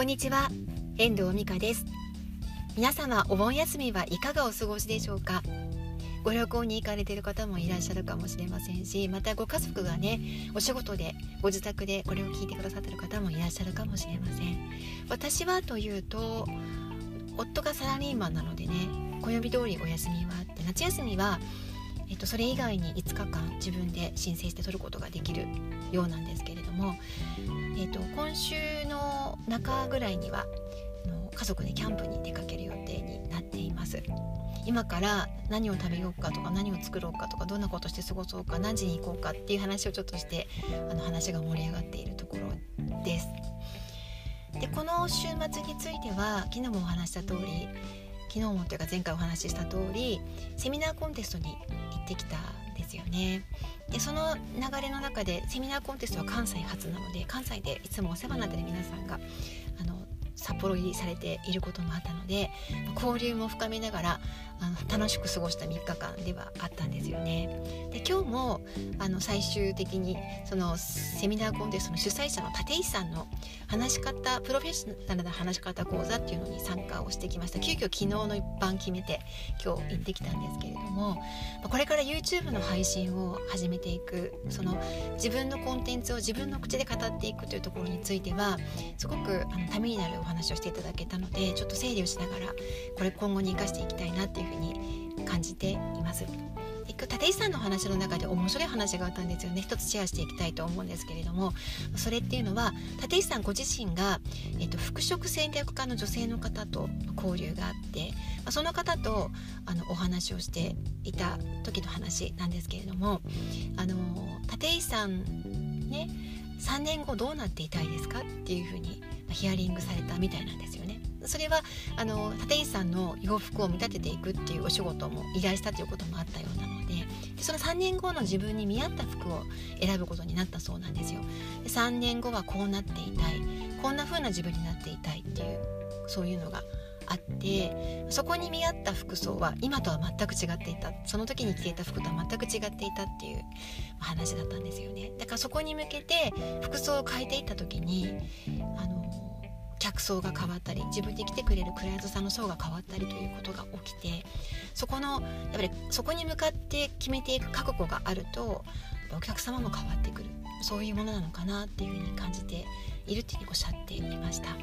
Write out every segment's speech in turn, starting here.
こんにちは。遠藤美香です。皆様お盆休みはいかがお過ごしでしょうか？ご旅行に行かれている方もいらっしゃるかもしれませんしまたご家族がねお仕事でご自宅でこれを聞いてくださっている方もいらっしゃるかもしれません。私はというと夫がサラリーマンなのでね暦通りお休みはあって夏休みはえっと、それ以外に5日間自分で申請して取ることができるようなんですけれども、えっと、今週の中ぐらいにはの家族でキャンプに出かける予定になっています。今から何を食べようかとか何を作ろうかとかどんなことして過ごそうか何時に行こうかっていう話をちょっとしてあの話が盛り上がっているところです。でこの週末については昨日もお話した通り昨日もというか前回お話しした通りセミナーコンテストにってきたんですよね。でその流れの中でセミナーコンテストは関西初なので関西でいつもお世話になってる皆さんがあの札幌入りされていることもあったので交流も深めながらあの楽しく過ごした3日間ではあったんですよね。で今日もあの最終的にそのセミナーコンテストの主催者の立石さんの話し方プロフェッショナルな話し方講座っていうのに参加をしてきました急遽昨日の一般決めて今日行ってきたんですけれどもこれから YouTube の配信を始めていくその自分のコンテンツを自分の口で語っていくというところについてはすごくあのためになるお話話をしていただけたのでちょっと整理をしながらこれ今後に生かしていきたいなっていうふうに感じています。立石さんの話の中で面白い話があったんですよね一つシェアしていきたいと思うんですけれどもそれっていうのは立石さんご自身が、えっと、服飾戦略家の女性の方と交流があってその方とあのお話をしていた時の話なんですけれどもあの立石さんね3年後どうなっていたいですかっていうふうにヒアリングされたみたいなんですよね。それはあの立石さんの洋服を見立てていくっていうお仕事も依頼したということもあったようなのででその3年後の自分に見合った服を選ぶことになったそうなんですよ。で3年後はこうなっていたいこんな風な自分になっていたいっていうそういうのがあってそこに見合った服装は今とは全く違っていたその時に着ていた服とは全く違っていたっていう話だったんですよねだからそこに向けて服装を変えていった時にあの客層が変わったり自分に来てくれるクライアントさんの層が変わったりということが起きてそこのやっぱりそこに向かって決めていく覚悟があるとお客様も変わってくる。そういうものなのかなっていうふうに感じているっていうふうにおっしゃっていました。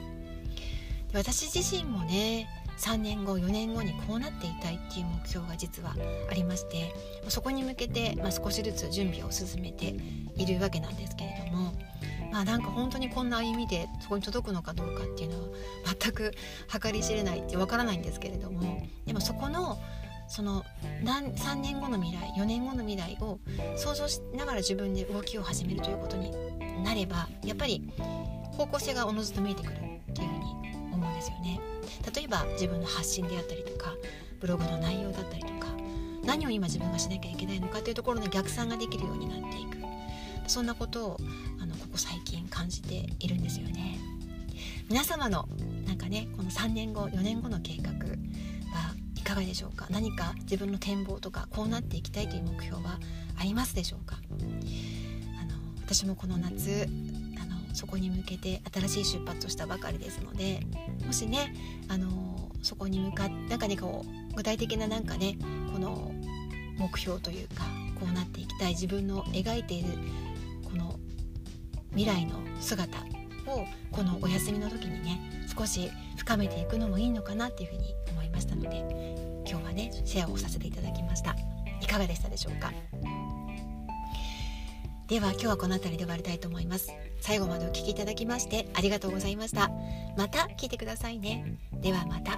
で私自身もね3年後4年後にこうなっていたいっていう目標が実はありましてそこに向けて、まあ、少しずつ準備を進めているわけなんですけれどもまあなんか本当にこんな歩みでそこに届くのかどうかっていうのは全く計り知れないってわからないんですけれどもでもそこのその何3年後の未来4年後の未来を想像しながら自分で動きを始めるということになればやっぱり方向性がおのずと見えてくるっていうふうに思うんですよね。例えば自分の発信であったりとかブログの内容だったりとか何を今自分がしなきゃいけないのかというところの逆算ができるようになっていく。そんなことをこ最近感じているんですよね。皆様のなんかねこの3年後4年後の計画はいかがでしょうか？何か自分の展望とかこうなっていきたいという目標はありますでしょうか？あの私もこの夏あのそこに向けて新しい出発をしたばかりですのでもしねあのそこに向かってなんかねこう具体的ななんかねこの目標というかこうなっていきたい自分の描いている未来の姿をこのお休みの時にね少し深めていくのもいいのかなっていうふうに思いましたので今日はねシェアをさせていただきました。いかがでしたでしょうか？では今日はこの辺りで終わりたいと思います。最後までお聴きいただきましてありがとうございました。また聞いてくださいね。ではまた。